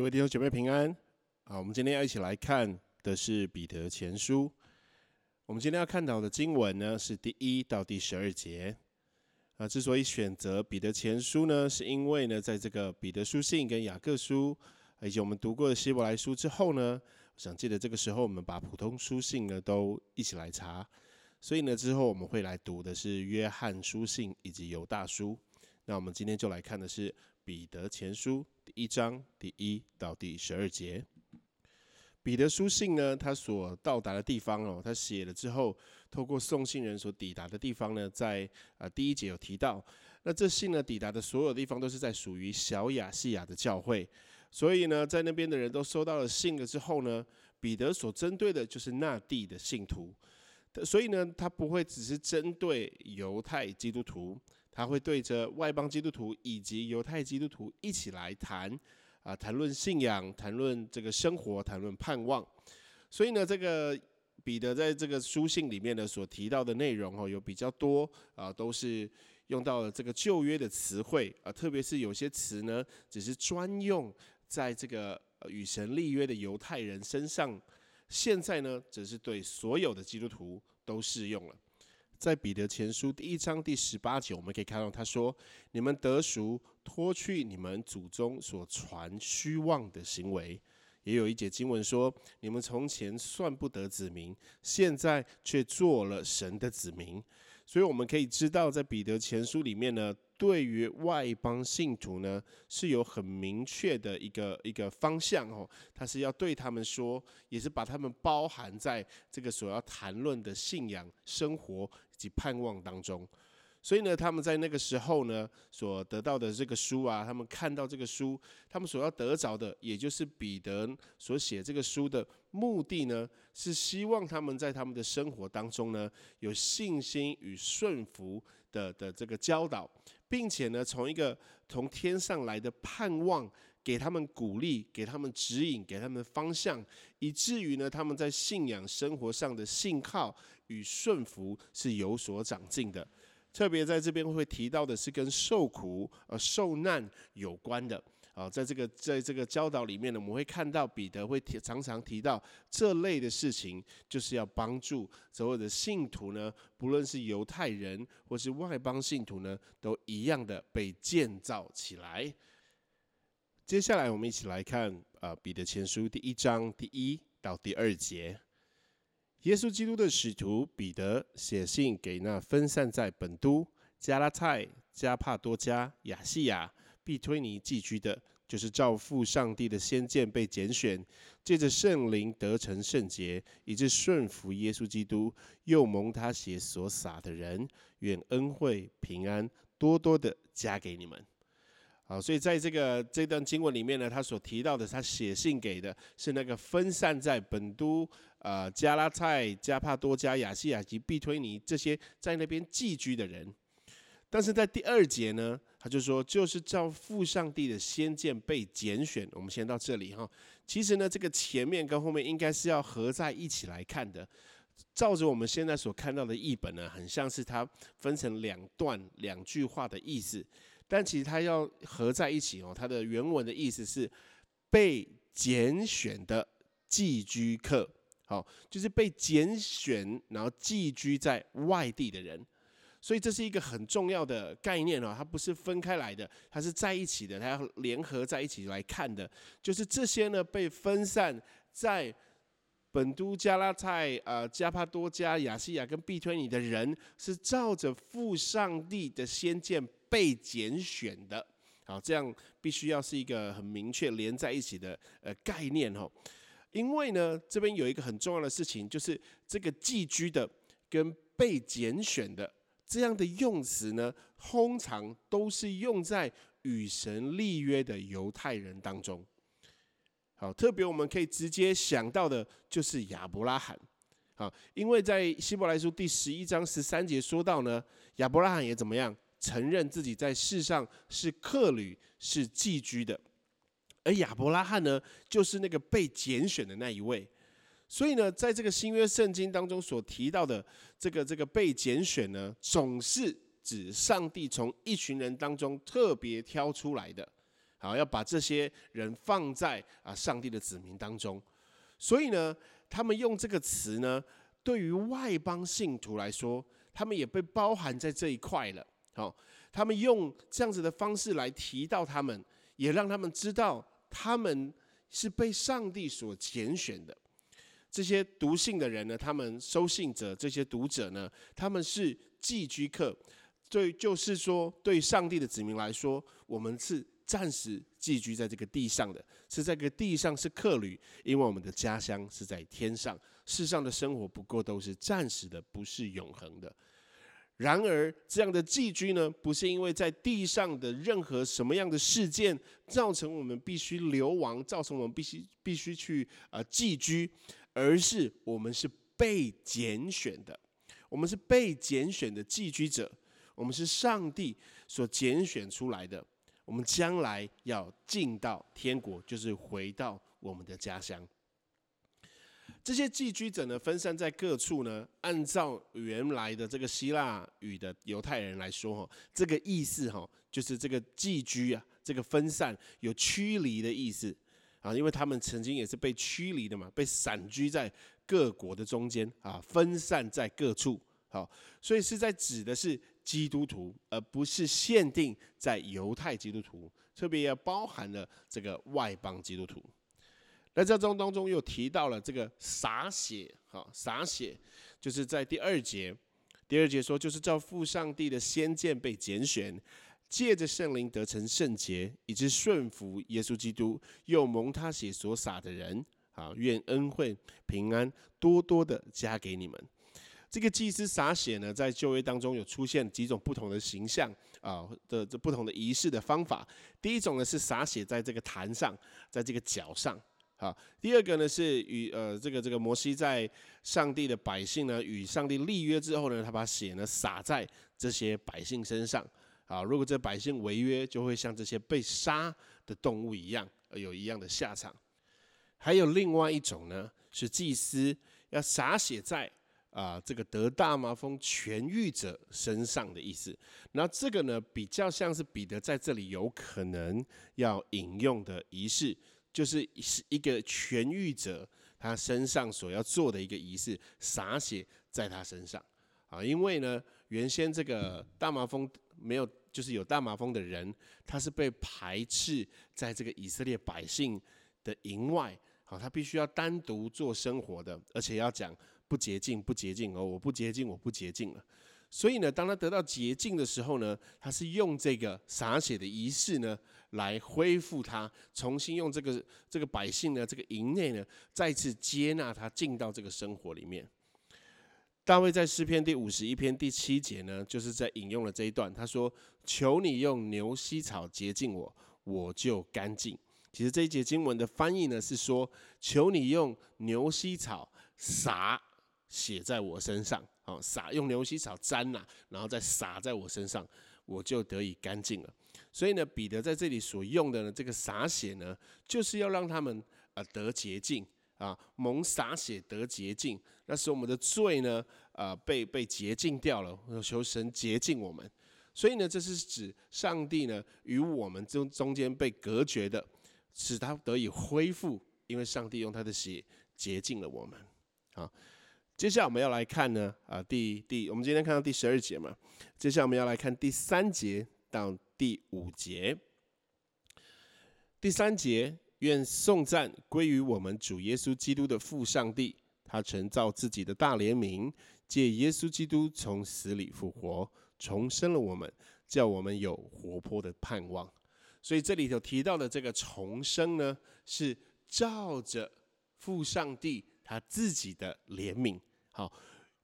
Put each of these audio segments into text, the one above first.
各位弟兄姐妹平安啊！我们今天要一起来看的是彼得前书。我们今天要看到的经文呢是第一到第十二节啊。之所以选择彼得前书呢，是因为呢，在这个彼得书信跟雅各书以及我们读过的希伯来书之后呢，我想记得这个时候我们把普通书信呢都一起来查，所以呢之后我们会来读的是约翰书信以及犹大书。那我们今天就来看的是彼得前书。一章第一到第十二节，彼得书信呢，他所到达的地方哦，他写了之后，透过送信人所抵达的地方呢，在啊第一节有提到，那这信呢抵达的所有地方都是在属于小亚细亚的教会，所以呢，在那边的人都收到了信了之后呢，彼得所针对的就是那地的信徒，所以呢，他不会只是针对犹太基督徒。他会对着外邦基督徒以及犹太基督徒一起来谈，啊，谈论信仰，谈论这个生活，谈论盼望。所以呢，这个彼得在这个书信里面呢所提到的内容哦，有比较多啊，都是用到了这个旧约的词汇啊，特别是有些词呢，只是专用在这个与神立约的犹太人身上，现在呢，只是对所有的基督徒都适用了。在彼得前书第一章第十八节，我们可以看到他说：“你们得赎，脱去你们祖宗所传虚妄的行为。”也有一节经文说：“你们从前算不得子民，现在却做了神的子民。”所以我们可以知道，在彼得前书里面呢。对于外邦信徒呢，是有很明确的一个一个方向哦，他是要对他们说，也是把他们包含在这个所要谈论的信仰生活及盼望当中。所以呢，他们在那个时候呢，所得到的这个书啊，他们看到这个书，他们所要得着的，也就是彼得所写这个书的目的呢，是希望他们在他们的生活当中呢，有信心与顺服的的这个教导，并且呢，从一个从天上来的盼望，给他们鼓励，给他们指引，给他们方向，以至于呢，他们在信仰生活上的信靠与顺服是有所长进的。特别在这边会提到的是跟受苦、呃受难有关的啊，在这个在这个教导里面呢，我们会看到彼得会提常常提到这类的事情，就是要帮助所有的信徒呢，不论是犹太人或是外邦信徒呢，都一样的被建造起来。接下来我们一起来看啊，彼得前书第一章第一到第二节。耶稣基督的使徒彼得写信给那分散在本都、加拉太、加帕多加、亚细亚、必推尼寄居的，就是照父上帝的先见被拣选，借着圣灵得成圣洁，以致顺服耶稣基督，又蒙他血所洒的人，愿恩惠平安多多的加给你们。好，所以在这个这段经文里面呢，他所提到的，他写信给的是那个分散在本都、呃加拉太、加帕多加、亚细亚及必推尼这些在那边寄居的人。但是在第二节呢，他就说，就是照父上帝的先见被拣选。我们先到这里哈。其实呢，这个前面跟后面应该是要合在一起来看的。照着我们现在所看到的译本呢，很像是它分成两段两句话的意思。但其实它要合在一起哦，它的原文的意思是被拣选的寄居客，好，就是被拣选然后寄居在外地的人，所以这是一个很重要的概念哦，它不是分开来的，它是在一起的，它要联合在一起来看的，就是这些呢被分散在本都加拉太、呃加帕多加、亚细亚跟毕推尼的人，是照着父上帝的先见。被拣选的，好，这样必须要是一个很明确连在一起的呃概念哦。因为呢，这边有一个很重要的事情，就是这个寄居的跟被拣选的这样的用词呢，通常都是用在与神立约的犹太人当中。好，特别我们可以直接想到的就是亚伯拉罕。好，因为在希伯来书第十一章十三节说到呢，亚伯拉罕也怎么样？承认自己在世上是客旅、是寄居的，而亚伯拉罕呢，就是那个被拣选的那一位。所以呢，在这个新约圣经当中所提到的这个这个被拣选呢，总是指上帝从一群人当中特别挑出来的，好，要把这些人放在啊上帝的子民当中。所以呢，他们用这个词呢，对于外邦信徒来说，他们也被包含在这一块了。好，他们用这样子的方式来提到他们，也让他们知道他们是被上帝所拣选的。这些读信的人呢，他们收信者，这些读者呢，他们是寄居客。对，就是说，对上帝的子民来说，我们是暂时寄居在这个地上的，是在这个地上是客旅，因为我们的家乡是在天上，世上的生活不过都是暂时的，不是永恒的。然而，这样的寄居呢，不是因为在地上的任何什么样的事件造成我们必须流亡，造成我们必须必须去啊寄居。而是我们是被拣选的，我们是被拣选的寄居者，我们是上帝所拣选出来的，我们将来要进到天国，就是回到我们的家乡。这些寄居者呢，分散在各处呢。按照原来的这个希腊语的犹太人来说，哈，这个意思哈，就是这个寄居啊，这个分散有驱离的意思。啊，因为他们曾经也是被驱离的嘛，被散居在各国的中间啊，分散在各处。好，所以是在指的是基督徒，而不是限定在犹太基督徒，特别也包含了这个外邦基督徒。那这中当中又提到了这个洒血，哈，洒血就是在第二节，第二节说就是照父上帝的先见被拣选。借着圣灵得成圣洁，以致顺服耶稣基督，又蒙他血所洒的人，啊，愿恩惠平安多多的加给你们。这个祭司洒血呢，在旧约当中有出现几种不同的形象啊的这不同的仪式的方法。第一种呢是洒血在这个坛上，在这个脚上，好。第二个呢是与呃这个这个摩西在上帝的百姓呢与上帝立约之后呢，他把血呢洒在这些百姓身上。啊，如果这百姓违约，就会像这些被杀的动物一样，有一样的下场。还有另外一种呢，是祭司要洒血在啊这个得大麻风痊愈者身上的意思。那这个呢，比较像是彼得在这里有可能要引用的仪式，就是是一个痊愈者他身上所要做的一个仪式，洒血在他身上。啊，因为呢，原先这个大麻风没有。就是有大麻风的人，他是被排斥在这个以色列百姓的营外，好，他必须要单独做生活的，而且要讲不洁净，不洁净哦，我不洁净，我不洁净了。所以呢，当他得到洁净的时候呢，他是用这个洒血的仪式呢，来恢复他，重新用这个这个百姓呢，这个营内呢，再次接纳他进到这个生活里面。大卫在诗篇第五十一篇第七节呢，就是在引用了这一段。他说：“求你用牛膝草洁净我，我就干净。”其实这一节经文的翻译呢是说：“求你用牛膝草洒写在我身上，好洒用牛膝草沾呐，然后再洒在我身上，我就得以干净了。”所以呢，彼得在这里所用的呢这个洒血呢，就是要让他们啊得洁净。啊，蒙洒血得洁净，那使我们的罪呢，啊，被被洁净掉了。求神洁净我们，所以呢，这是指上帝呢与我们中中间被隔绝的，使他得以恢复，因为上帝用他的血洁净了我们。好，接下来我们要来看呢，啊，第第，我们今天看到第十二节嘛，接下来我们要来看第三节到第五节，第三节。愿颂赞归于我们主耶稣基督的父上帝，他曾造自己的大怜悯，借耶稣基督从死里复活，重生了我们，叫我们有活泼的盼望。所以这里头提到的这个重生呢，是照着父上帝他自己的怜悯，好，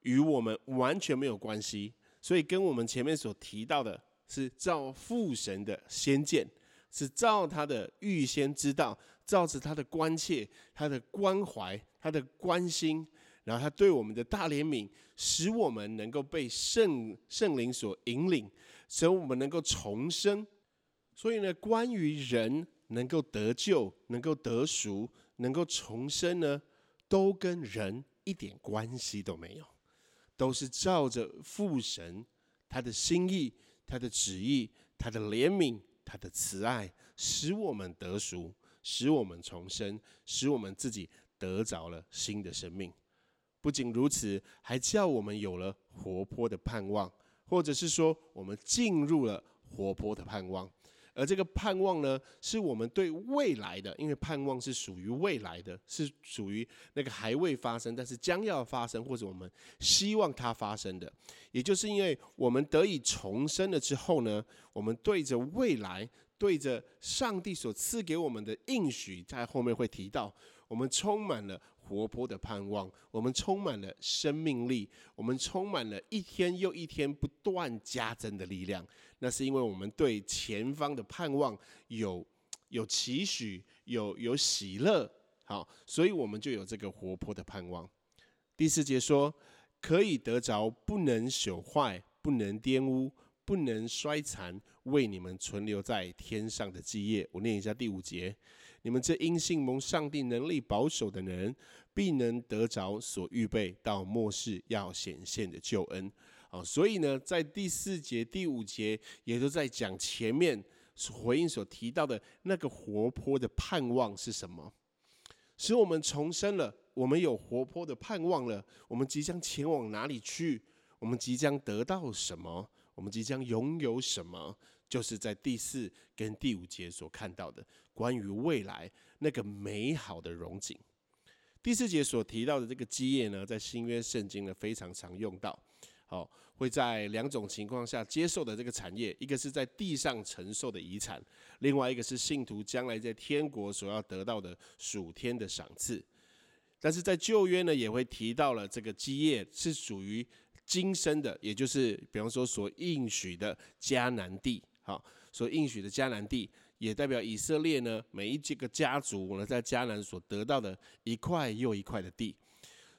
与我们完全没有关系。所以跟我们前面所提到的是照父神的先见。是照他的预先知道，照着他的关切、他的关怀、他的关心，然后他对我们的大怜悯，使我们能够被圣圣灵所引领，使我们能够重生。所以呢，关于人能够得救、能够得赎、能够重生呢，都跟人一点关系都没有，都是照着父神他的心意、他的旨意、他的怜悯。他的慈爱，使我们得赎，使我们重生，使我们自己得着了新的生命。不仅如此，还叫我们有了活泼的盼望，或者是说，我们进入了活泼的盼望。而这个盼望呢，是我们对未来的，因为盼望是属于未来的，是属于那个还未发生，但是将要发生，或者我们希望它发生的。也就是因为我们得以重生了之后呢，我们对着未来，对着上帝所赐给我们的应许，在后面会提到，我们充满了活泼的盼望，我们充满了生命力，我们充满了一天又一天不断加增的力量。那是因为我们对前方的盼望有有期许，有有喜乐，好，所以我们就有这个活泼的盼望。第四节说，可以得着不能朽坏、不能玷污、不能衰残，为你们存留在天上的基业。我念一下第五节：你们这因信蒙上帝能力保守的人，必能得着所预备到末世要显现的救恩。啊所以呢，在第四节、第五节，也都在讲前面回应所提到的那个活泼的盼望是什么，使我们重生了，我们有活泼的盼望了，我们即将前往哪里去？我们即将得到什么？我们即将拥有什么？就是在第四跟第五节所看到的关于未来那个美好的荣景。第四节所提到的这个基业呢，在新约圣经呢非常常用到。好，会在两种情况下接受的这个产业，一个是在地上承受的遗产，另外一个是信徒将来在天国所要得到的属天的赏赐。但是在旧约呢，也会提到了这个基业是属于今生的，也就是比方说所应许的迦南地，好，所应许的迦南地，也代表以色列呢每一这个家族呢在迦南所得到的一块又一块的地。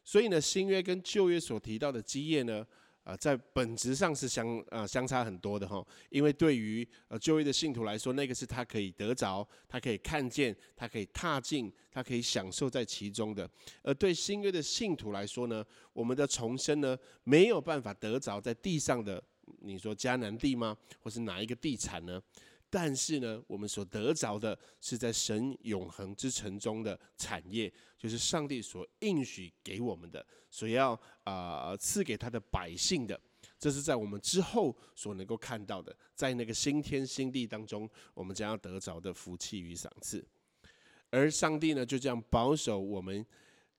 所以呢，新约跟旧约所提到的基业呢。啊，在本质上是相啊相差很多的哈，因为对于呃旧约的信徒来说，那个是他可以得着，他可以看见，他可以踏进，他可以享受在其中的；而对新约的信徒来说呢，我们的重生呢没有办法得着在地上的，你说迦南地吗？或是哪一个地产呢？但是呢，我们所得着的是在神永恒之城中的产业，就是上帝所应许给我们的，所要啊赐给他的百姓的，这是在我们之后所能够看到的，在那个新天新地当中，我们将要得着的福气与赏赐。而上帝呢，就这样保守我们。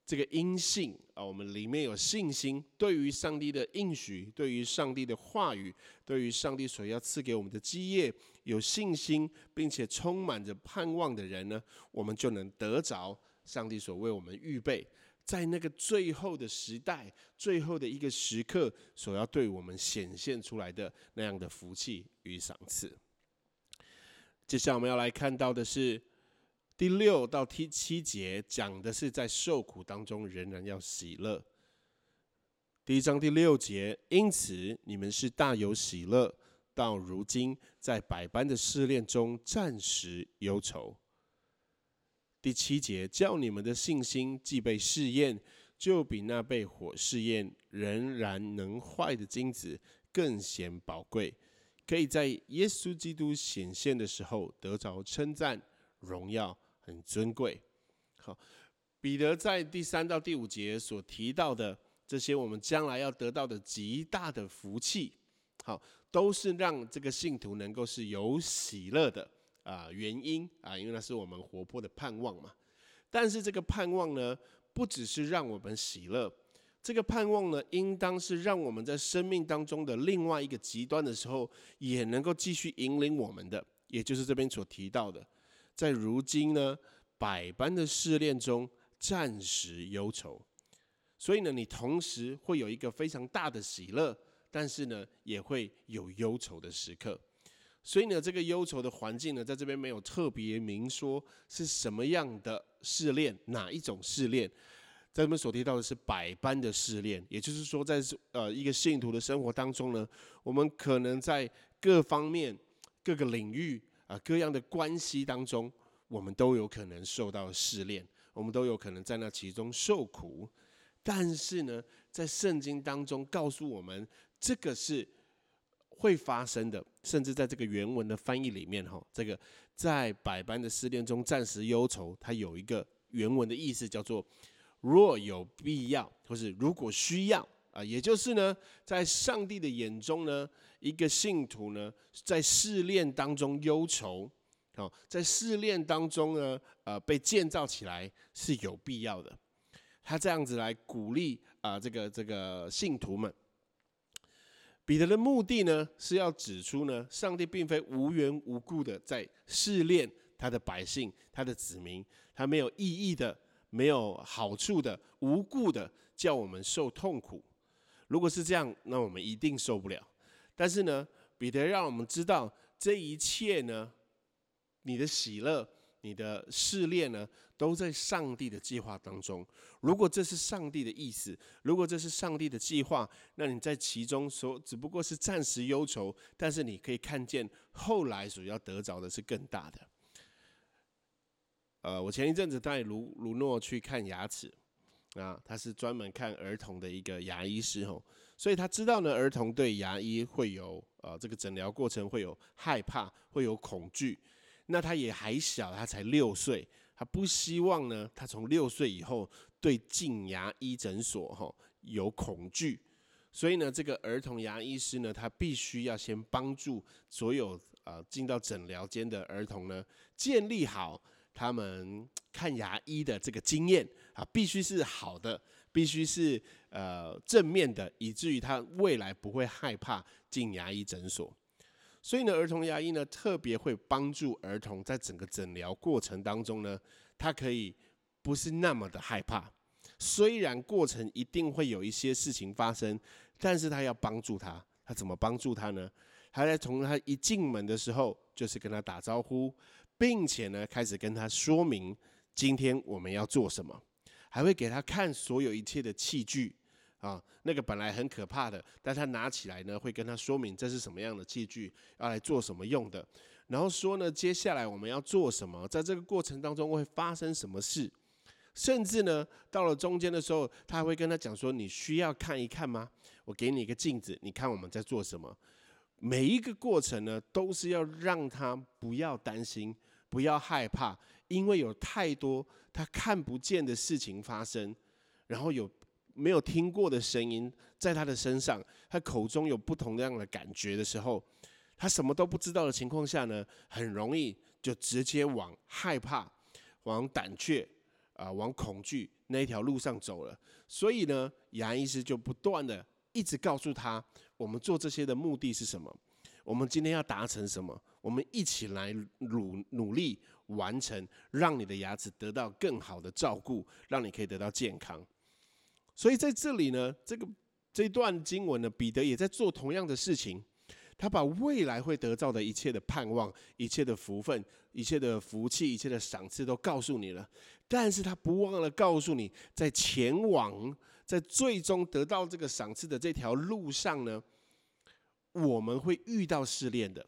这个因信啊，我们里面有信心，对于上帝的应许，对于上帝的话语，对于上帝所要赐给我们的基业有信心，并且充满着盼望的人呢，我们就能得着上帝所为我们预备，在那个最后的时代、最后的一个时刻，所要对我们显现出来的那样的福气与赏赐。接下来我们要来看到的是。第六到第七节讲的是在受苦当中仍然要喜乐。第一章第六节，因此你们是大有喜乐，到如今在百般的试炼中暂时忧愁。第七节，叫你们的信心既被试验，就比那被火试验仍然能坏的金子更显宝贵，可以在耶稣基督显现的时候得着称赞、荣耀。很尊贵，好，彼得在第三到第五节所提到的这些，我们将来要得到的极大的福气，好，都是让这个信徒能够是有喜乐的啊原因啊，因为那是我们活泼的盼望嘛。但是这个盼望呢，不只是让我们喜乐，这个盼望呢，应当是让我们在生命当中的另外一个极端的时候，也能够继续引领我们的，也就是这边所提到的。在如今呢，百般的试炼中暂时忧愁，所以呢，你同时会有一个非常大的喜乐，但是呢，也会有忧愁的时刻。所以呢，这个忧愁的环境呢，在这边没有特别明说是什么样的试炼，哪一种试炼，在这边所提到的是百般的试炼，也就是说，在呃一个信徒的生活当中呢，我们可能在各方面、各个领域。啊，各样的关系当中，我们都有可能受到试炼，我们都有可能在那其中受苦。但是呢，在圣经当中告诉我们，这个是会发生的，甚至在这个原文的翻译里面，哈，这个在百般的试炼中暂时忧愁，它有一个原文的意思叫做若有必要，或是如果需要啊，也就是呢，在上帝的眼中呢，一个信徒呢，在试炼当中忧愁，哦，在试炼当中呢，呃，被建造起来是有必要的。他这样子来鼓励啊，这个这个信徒们。彼得的目的呢，是要指出呢，上帝并非无缘无故的在试炼他的百姓、他的子民，他没有意义的、没有好处的、无故的叫我们受痛苦。如果是这样，那我们一定受不了。但是呢，彼得让我们知道，这一切呢，你的喜乐。你的试炼呢，都在上帝的计划当中。如果这是上帝的意思，如果这是上帝的计划，那你在其中所只不过是暂时忧愁，但是你可以看见后来所要得着的是更大的。呃，我前一阵子带卢卢诺去看牙齿啊，他是专门看儿童的一个牙医师吼，所以他知道呢，儿童对牙医会有呃这个诊疗过程会有害怕，会有恐惧。那他也还小，他才六岁，他不希望呢，他从六岁以后对进牙医诊所哈有恐惧，所以呢，这个儿童牙医师呢，他必须要先帮助所有啊进到诊疗间的儿童呢，建立好他们看牙医的这个经验啊，必须是好的，必须是呃正面的，以至于他未来不会害怕进牙医诊所。所以呢，儿童牙医呢特别会帮助儿童在整个诊疗过程当中呢，他可以不是那么的害怕。虽然过程一定会有一些事情发生，但是他要帮助他。他怎么帮助他呢？他在从他一进门的时候，就是跟他打招呼，并且呢开始跟他说明今天我们要做什么，还会给他看所有一切的器具。啊，那个本来很可怕的，但他拿起来呢，会跟他说明这是什么样的器具，要来做什么用的，然后说呢，接下来我们要做什么，在这个过程当中会发生什么事，甚至呢，到了中间的时候，他还会跟他讲说，你需要看一看吗？我给你一个镜子，你看我们在做什么。每一个过程呢，都是要让他不要担心，不要害怕，因为有太多他看不见的事情发生，然后有。没有听过的声音，在他的身上，他口中有不同样的感觉的时候，他什么都不知道的情况下呢，很容易就直接往害怕、往胆怯啊、往恐惧那一条路上走了。所以呢，牙医师就不断的一直告诉他，我们做这些的目的是什么？我们今天要达成什么？我们一起来努努力完成，让你的牙齿得到更好的照顾，让你可以得到健康。所以在这里呢，这个这段经文呢，彼得也在做同样的事情。他把未来会得到的一切的盼望、一切的福分、一切的福气、一切的赏赐都告诉你了。但是他不忘了告诉你，在前往、在最终得到这个赏赐的这条路上呢，我们会遇到试炼的，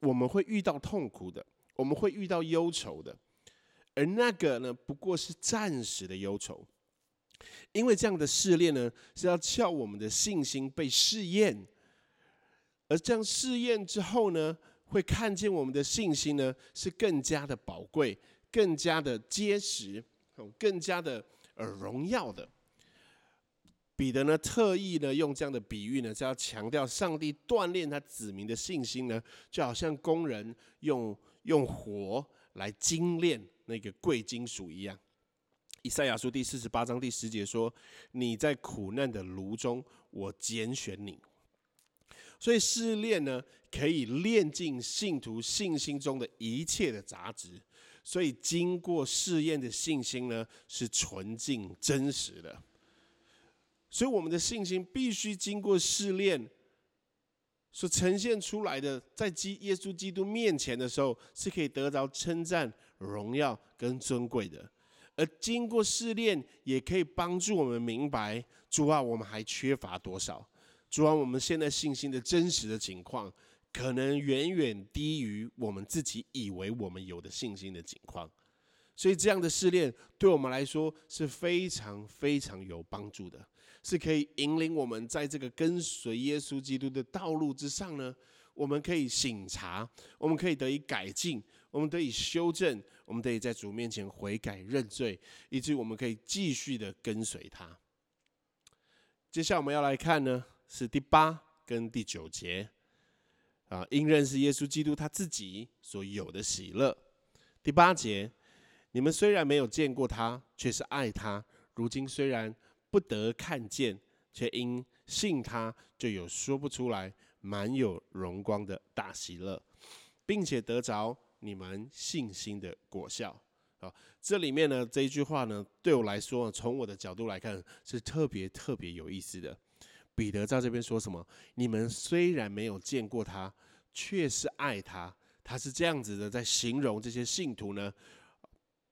我们会遇到痛苦的，我们会遇到忧愁的。而那个呢，不过是暂时的忧愁。因为这样的试炼呢，是要叫我们的信心被试验，而这样试验之后呢，会看见我们的信心呢是更加的宝贵、更加的结实、更加的呃荣耀的。彼得呢特意呢用这样的比喻呢，是要强调上帝锻炼他子民的信心呢，就好像工人用用火来精炼那个贵金属一样。以赛亚书第四十八章第十节说：“你在苦难的炉中，我拣选你。”所以试炼呢，可以炼尽信徒信心中的一切的杂质。所以经过试验的信心呢，是纯净真实的。所以我们的信心必须经过试炼，所呈现出来的，在基耶稣基督面前的时候，是可以得着称赞、荣耀跟尊贵的。而经过试炼，也可以帮助我们明白主啊，我们还缺乏多少？主啊，我们现在信心的真实的情况，可能远远低于我们自己以为我们有的信心的情况。所以，这样的试炼对我们来说是非常非常有帮助的，是可以引领我们在这个跟随耶稣基督的道路之上呢？我们可以醒察，我们可以得以改进，我们得以修正，我们得以在主面前悔改认罪，以至于我们可以继续的跟随他。接下来我们要来看呢，是第八跟第九节啊，因认识耶稣基督他自己所有的喜乐。第八节，你们虽然没有见过他，却是爱他；如今虽然不得看见，却因信他，就有说不出来。满有荣光的大喜乐，并且得着你们信心的果效啊！这里面呢，这一句话呢，对我来说，从我的角度来看，是特别特别有意思的。彼得在这边说什么？你们虽然没有见过他，却是爱他。他是这样子的，在形容这些信徒呢，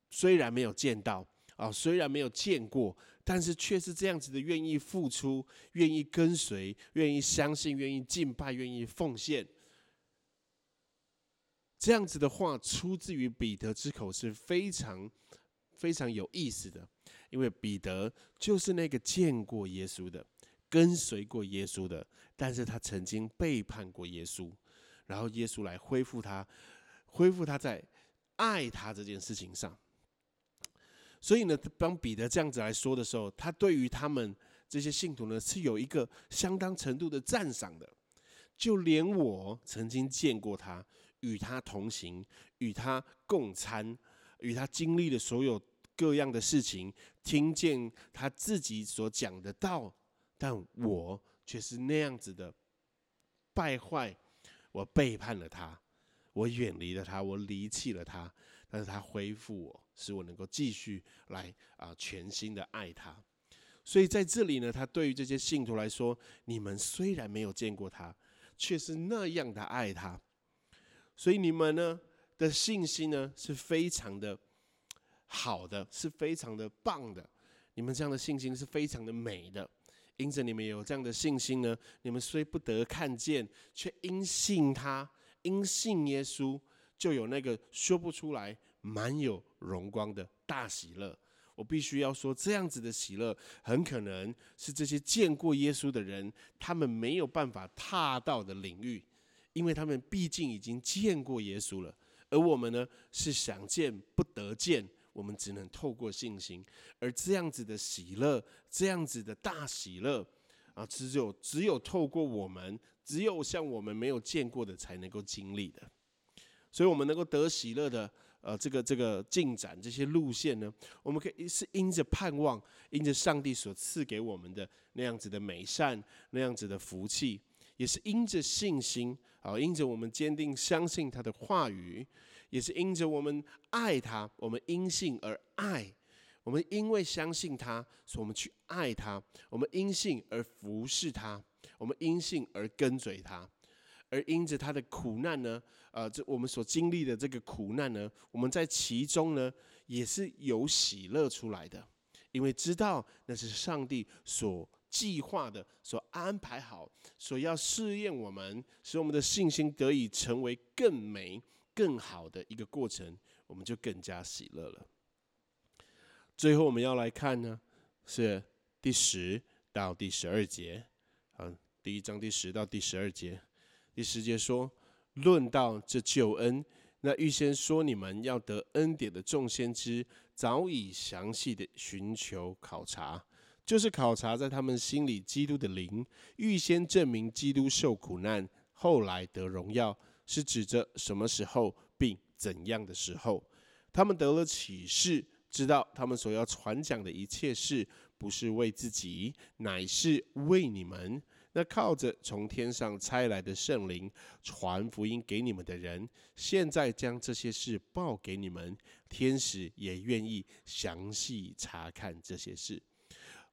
虽然没有见到啊，虽然没有见过。但是却是这样子的，愿意付出，愿意跟随，愿意相信，愿意敬拜，愿意奉献。这样子的话出自于彼得之口是非常非常有意思的，因为彼得就是那个见过耶稣的，跟随过耶稣的，但是他曾经背叛过耶稣，然后耶稣来恢复他，恢复他在爱他这件事情上。所以呢，当彼得这样子来说的时候，他对于他们这些信徒呢，是有一个相当程度的赞赏的。就连我曾经见过他，与他同行，与他共餐，与他经历的所有各样的事情，听见他自己所讲的道，但我却是那样子的败坏，我背叛了他，我远离了他，我离弃了他。但是他恢复我，使我能够继续来啊全心的爱他。所以在这里呢，他对于这些信徒来说，你们虽然没有见过他，却是那样的爱他。所以你们呢的信心呢是非常的好的，是非常的棒的。你们这样的信心是非常的美的。因着你们有这样的信心呢，你们虽不得看见，却因信他，因信耶稣。就有那个说不出来、满有荣光的大喜乐。我必须要说，这样子的喜乐，很可能是这些见过耶稣的人，他们没有办法踏到的领域，因为他们毕竟已经见过耶稣了。而我们呢，是想见不得见，我们只能透过信心。而这样子的喜乐，这样子的大喜乐啊，只有只有透过我们，只有像我们没有见过的，才能够经历的。所以，我们能够得喜乐的，呃，这个这个进展这些路线呢，我们可以是因着盼望，因着上帝所赐给我们的那样子的美善，那样子的福气，也是因着信心，啊，因着我们坚定相信他的话语，也是因着我们爱他，我们因信而爱，我们因为相信他，所以我们去爱他，我们因信而服侍他，我们因信而跟随他。而因着他的苦难呢，呃，这我们所经历的这个苦难呢，我们在其中呢也是有喜乐出来的，因为知道那是上帝所计划的、所安排好、所要试验我们，使我们的信心得以成为更美、更好的一个过程，我们就更加喜乐了。最后我们要来看呢，是第十到第十二节，啊，第一章第十到第十二节。第十节说：“论到这救恩，那预先说你们要得恩典的众先知，早已详细的寻求考察，就是考察在他们心里基督的灵，预先证明基督受苦难，后来得荣耀，是指着什么时候，并怎样的时候。他们得了启示，知道他们所要传讲的一切事，不是为自己，乃是为你们。”那靠着从天上差来的圣灵传福音给你们的人，现在将这些事报给你们，天使也愿意详细查看这些事。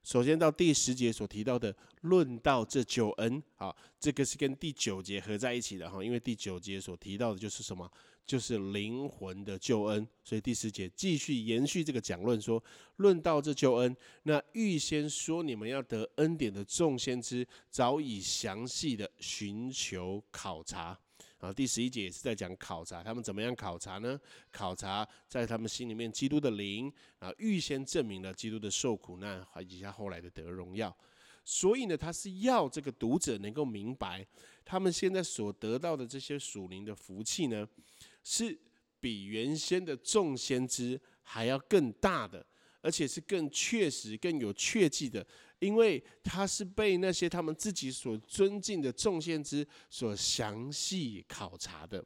首先到第十节所提到的论到这救恩，啊，这个是跟第九节合在一起的哈，因为第九节所提到的就是什么？就是灵魂的救恩，所以第十节继续延续这个讲论，说论到这救恩，那预先说你们要得恩典的众先知，早已详细的寻求考察。啊，第十一节也是在讲考察，他们怎么样考察呢？考察在他们心里面基督的灵，啊，预先证明了基督的受苦难，以及他后来的得荣耀。所以呢，他是要这个读者能够明白，他们现在所得到的这些属灵的福气呢，是比原先的众先知还要更大的，而且是更确实、更有确记的，因为他是被那些他们自己所尊敬的众先知所详细考察的。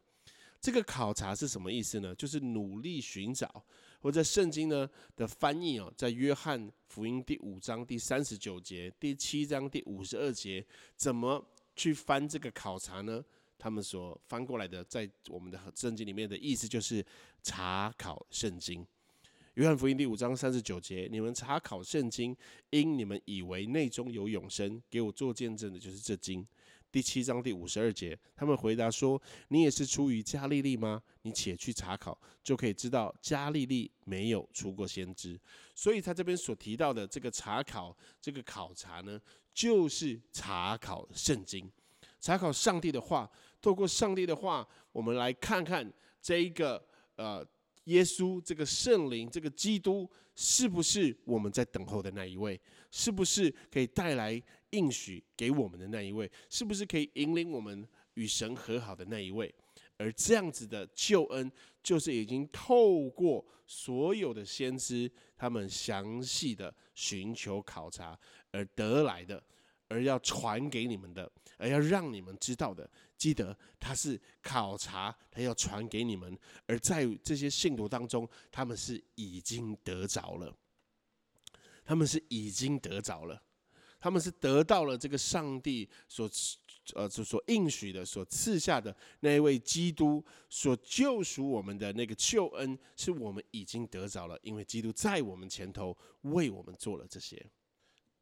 这个考察是什么意思呢？就是努力寻找，或者圣经呢的翻译哦，在约翰福音第五章第三十九节、第七章第五十二节，怎么去翻这个考察呢？他们所翻过来的，在我们的圣经里面的意思就是查考圣经。约翰福音第五章三十九节，你们查考圣经，因你们以为内中有永生，给我做见证的就是这经。第七章第五十二节，他们回答说：“你也是出于加利利吗？你且去查考，就可以知道加利利没有出过先知。”所以他这边所提到的这个查考、这个考察呢，就是查考圣经，查考上帝的话。透过上帝的话，我们来看看这一个呃，耶稣这个圣灵、这个基督，是不是我们在等候的那一位？是不是可以带来？应许给我们的那一位，是不是可以引领我们与神和好的那一位？而这样子的救恩，就是已经透过所有的先知他们详细的寻求考察而得来的，而要传给你们的，而要让你们知道的。记得他是考察，他要传给你们，而在这些信徒当中，他们是已经得着了，他们是已经得着了。他们是得到了这个上帝所呃所所应许的、所赐下的那一位基督所救赎我们的那个救恩，是我们已经得着了，因为基督在我们前头为我们做了这些。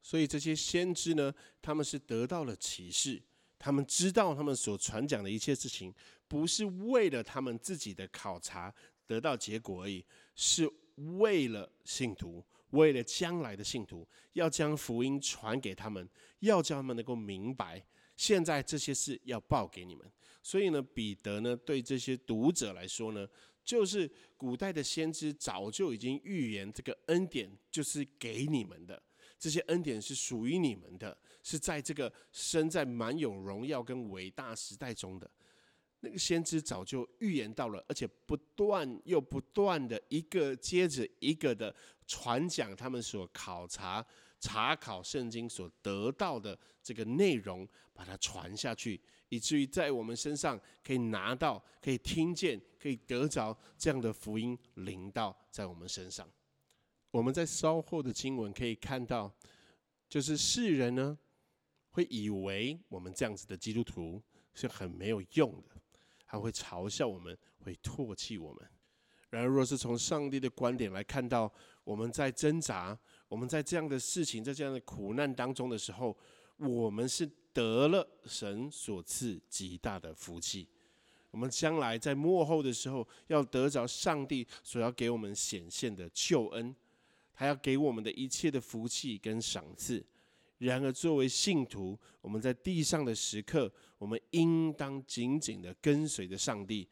所以这些先知呢，他们是得到了启示，他们知道他们所传讲的一切事情，不是为了他们自己的考察得到结果而已，是为了信徒。为了将来的信徒，要将福音传给他们，要叫他们能够明白，现在这些事要报给你们。所以呢，彼得呢，对这些读者来说呢，就是古代的先知早就已经预言，这个恩典就是给你们的，这些恩典是属于你们的，是在这个生在满有荣耀跟伟大时代中的。那个先知早就预言到了，而且不断又不断的一个接着一个的传讲他们所考察、查考圣经所得到的这个内容，把它传下去，以至于在我们身上可以拿到、可以听见、可以得着这样的福音临到在我们身上。我们在稍后的经文可以看到，就是世人呢会以为我们这样子的基督徒是很没有用的。他会嘲笑我们，会唾弃我们。然而，若是从上帝的观点来看到，我们在挣扎，我们在这样的事情，在这样的苦难当中的时候，我们是得了神所赐极大的福气。我们将来在幕后的时候，要得着上帝所要给我们显现的救恩，他要给我们的一切的福气跟赏赐。然而，作为信徒，我们在地上的时刻，我们应当紧紧的跟随着上帝，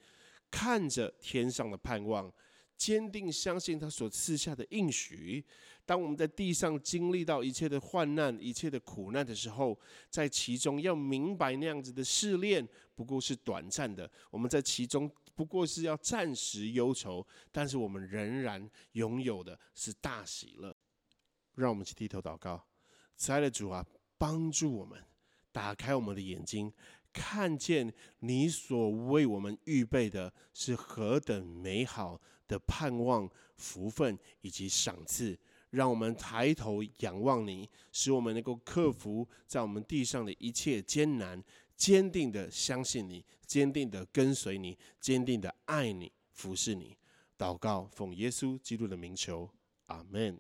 看着天上的盼望，坚定相信他所赐下的应许。当我们在地上经历到一切的患难、一切的苦难的时候，在其中要明白那样子的试炼不过是短暂的，我们在其中不过是要暂时忧愁，但是我们仍然拥有的是大喜乐。让我们去低头祷告。慈爱的主啊，帮助我们打开我们的眼睛，看见你所为我们预备的是何等美好的盼望、福分以及赏赐。让我们抬头仰望你，使我们能够克服在我们地上的一切艰难，坚定的相信你，坚定的跟随你，坚定的爱你，服侍你。祷告，奉耶稣基督的名求，阿门。